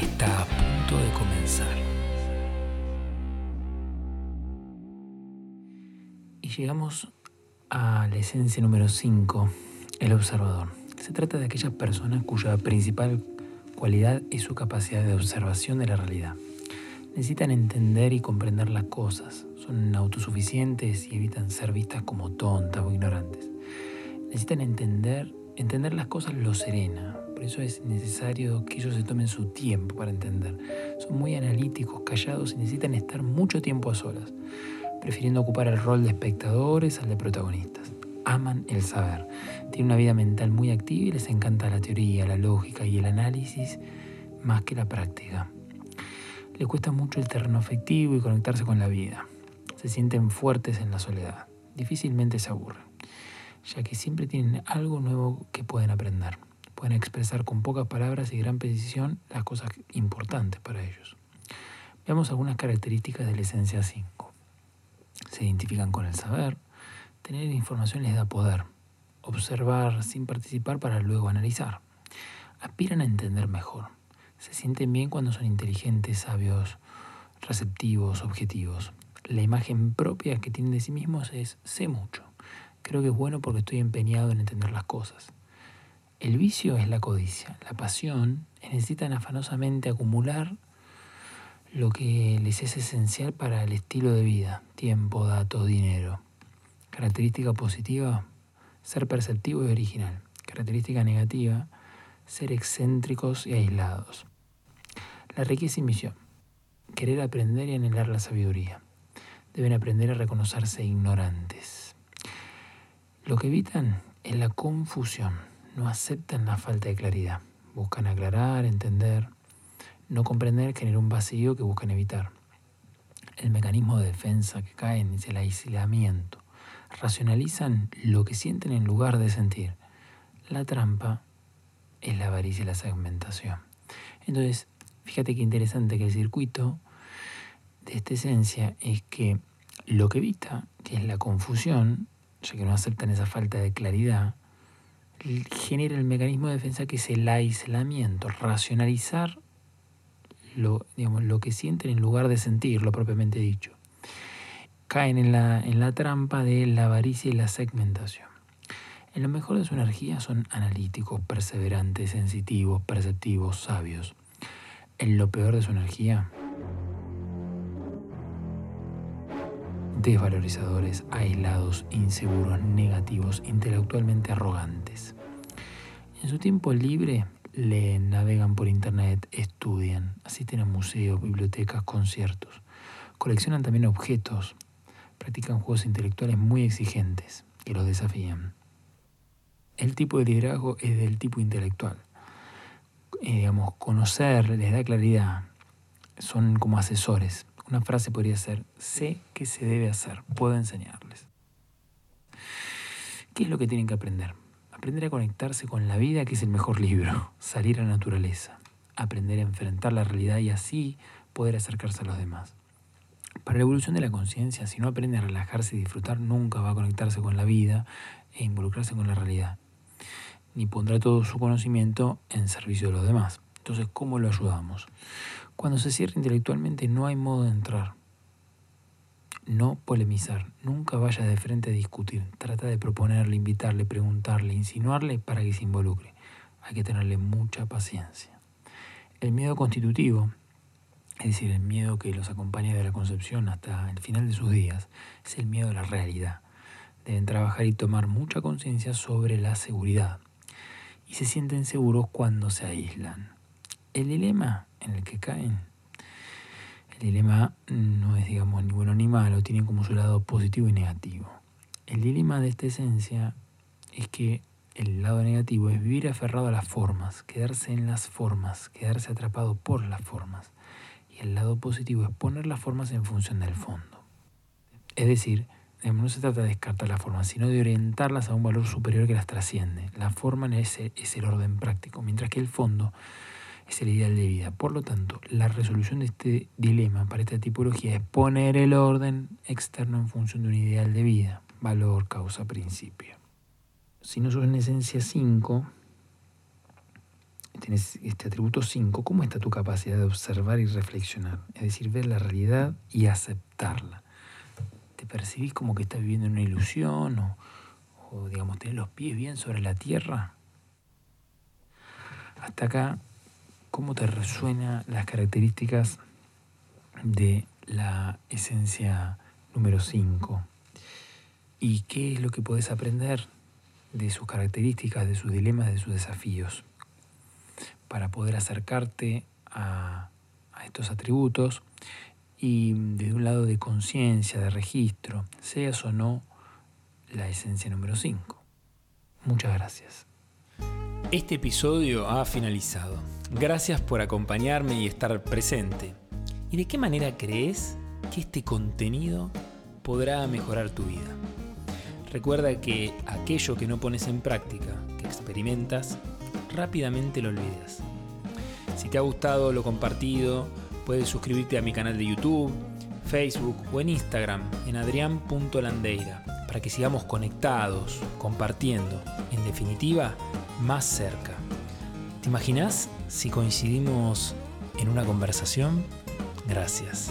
está a punto de comenzar. Y llegamos a la esencia número 5, el observador. Se trata de aquella persona cuya principal cualidad es su capacidad de observación de la realidad. Necesitan entender y comprender las cosas, son autosuficientes y evitan ser vistas como tontas o ignorantes. Necesitan entender, entender las cosas lo serena, por eso es necesario que ellos se tomen su tiempo para entender. Son muy analíticos, callados y necesitan estar mucho tiempo a solas, prefiriendo ocupar el rol de espectadores al de protagonistas. Aman el saber. Tienen una vida mental muy activa y les encanta la teoría, la lógica y el análisis más que la práctica. Les cuesta mucho el terreno afectivo y conectarse con la vida. Se sienten fuertes en la soledad. Difícilmente se aburren, ya que siempre tienen algo nuevo que pueden aprender pueden expresar con pocas palabras y gran precisión las cosas importantes para ellos. Veamos algunas características de la esencia 5. Se identifican con el saber, tener información les da poder, observar sin participar para luego analizar. Aspiran a entender mejor, se sienten bien cuando son inteligentes, sabios, receptivos, objetivos. La imagen propia que tienen de sí mismos es sé mucho. Creo que es bueno porque estoy empeñado en entender las cosas. El vicio es la codicia, la pasión necesitan afanosamente acumular lo que les es esencial para el estilo de vida, tiempo, datos, dinero. Característica positiva, ser perceptivo y original. Característica negativa, ser excéntricos y aislados. La riqueza y misión, querer aprender y anhelar la sabiduría. Deben aprender a reconocerse ignorantes. Lo que evitan es la confusión no aceptan la falta de claridad. Buscan aclarar, entender, no comprender genera un vacío que buscan evitar. El mecanismo de defensa que caen es el aislamiento. Racionalizan lo que sienten en lugar de sentir. La trampa es la avaricia y la segmentación. Entonces, fíjate qué interesante que el circuito de esta esencia es que lo que evita, que es la confusión, ya que no aceptan esa falta de claridad, genera el mecanismo de defensa que es el aislamiento, racionalizar lo, digamos, lo que sienten en lugar de sentir, lo propiamente dicho. Caen en la, en la trampa de la avaricia y la segmentación. En lo mejor de su energía son analíticos, perseverantes, sensitivos, perceptivos, sabios. En lo peor de su energía, desvalorizadores, aislados, inseguros, negativos, intelectualmente arrogantes. En su tiempo libre leen, navegan por internet, estudian, asisten a museos, bibliotecas, conciertos. Coleccionan también objetos, practican juegos intelectuales muy exigentes que los desafían. El tipo de liderazgo es del tipo intelectual. Eh, digamos, conocer les da claridad, son como asesores, una frase podría ser, sé que se debe hacer, puedo enseñarles. ¿Qué es lo que tienen que aprender? Aprender a conectarse con la vida, que es el mejor libro, salir a la naturaleza, aprender a enfrentar la realidad y así poder acercarse a los demás. Para la evolución de la conciencia, si no aprende a relajarse y disfrutar, nunca va a conectarse con la vida e involucrarse con la realidad, ni pondrá todo su conocimiento en servicio de los demás. Entonces, ¿cómo lo ayudamos? Cuando se cierra intelectualmente no hay modo de entrar. No polemizar, nunca vaya de frente a discutir. Trata de proponerle, invitarle, preguntarle, insinuarle para que se involucre. Hay que tenerle mucha paciencia. El miedo constitutivo, es decir, el miedo que los acompaña de la concepción hasta el final de sus días, es el miedo a la realidad. Deben trabajar y tomar mucha conciencia sobre la seguridad. Y se sienten seguros cuando se aíslan. El dilema en el que caen. El dilema no es, digamos, ni bueno ni malo, tiene como su lado positivo y negativo. El dilema de esta esencia es que el lado negativo es vivir aferrado a las formas, quedarse en las formas, quedarse atrapado por las formas. Y el lado positivo es poner las formas en función del fondo. Es decir, no se trata de descartar las formas, sino de orientarlas a un valor superior que las trasciende. La forma es el orden práctico, mientras que el fondo es el ideal de vida. Por lo tanto, la resolución de este dilema para esta tipología es poner el orden externo en función de un ideal de vida, valor, causa, principio. Si no sos en esencia 5, tienes este atributo 5, ¿cómo está tu capacidad de observar y reflexionar? Es decir, ver la realidad y aceptarla. ¿Te percibís como que estás viviendo en una ilusión o, o digamos, tenés los pies bien sobre la tierra? Hasta acá cómo te resuenan las características de la esencia número 5 y qué es lo que puedes aprender de sus características, de sus dilemas, de sus desafíos, para poder acercarte a, a estos atributos y desde un lado de conciencia, de registro, seas o no la esencia número 5. Muchas gracias. Este episodio ha finalizado. Gracias por acompañarme y estar presente. ¿Y de qué manera crees que este contenido podrá mejorar tu vida? Recuerda que aquello que no pones en práctica, que experimentas, rápidamente lo olvidas. Si te ha gustado lo compartido, puedes suscribirte a mi canal de YouTube, Facebook o en Instagram en adrián.landeira para que sigamos conectados, compartiendo. En definitiva, más cerca. ¿Te imaginas si coincidimos en una conversación? Gracias.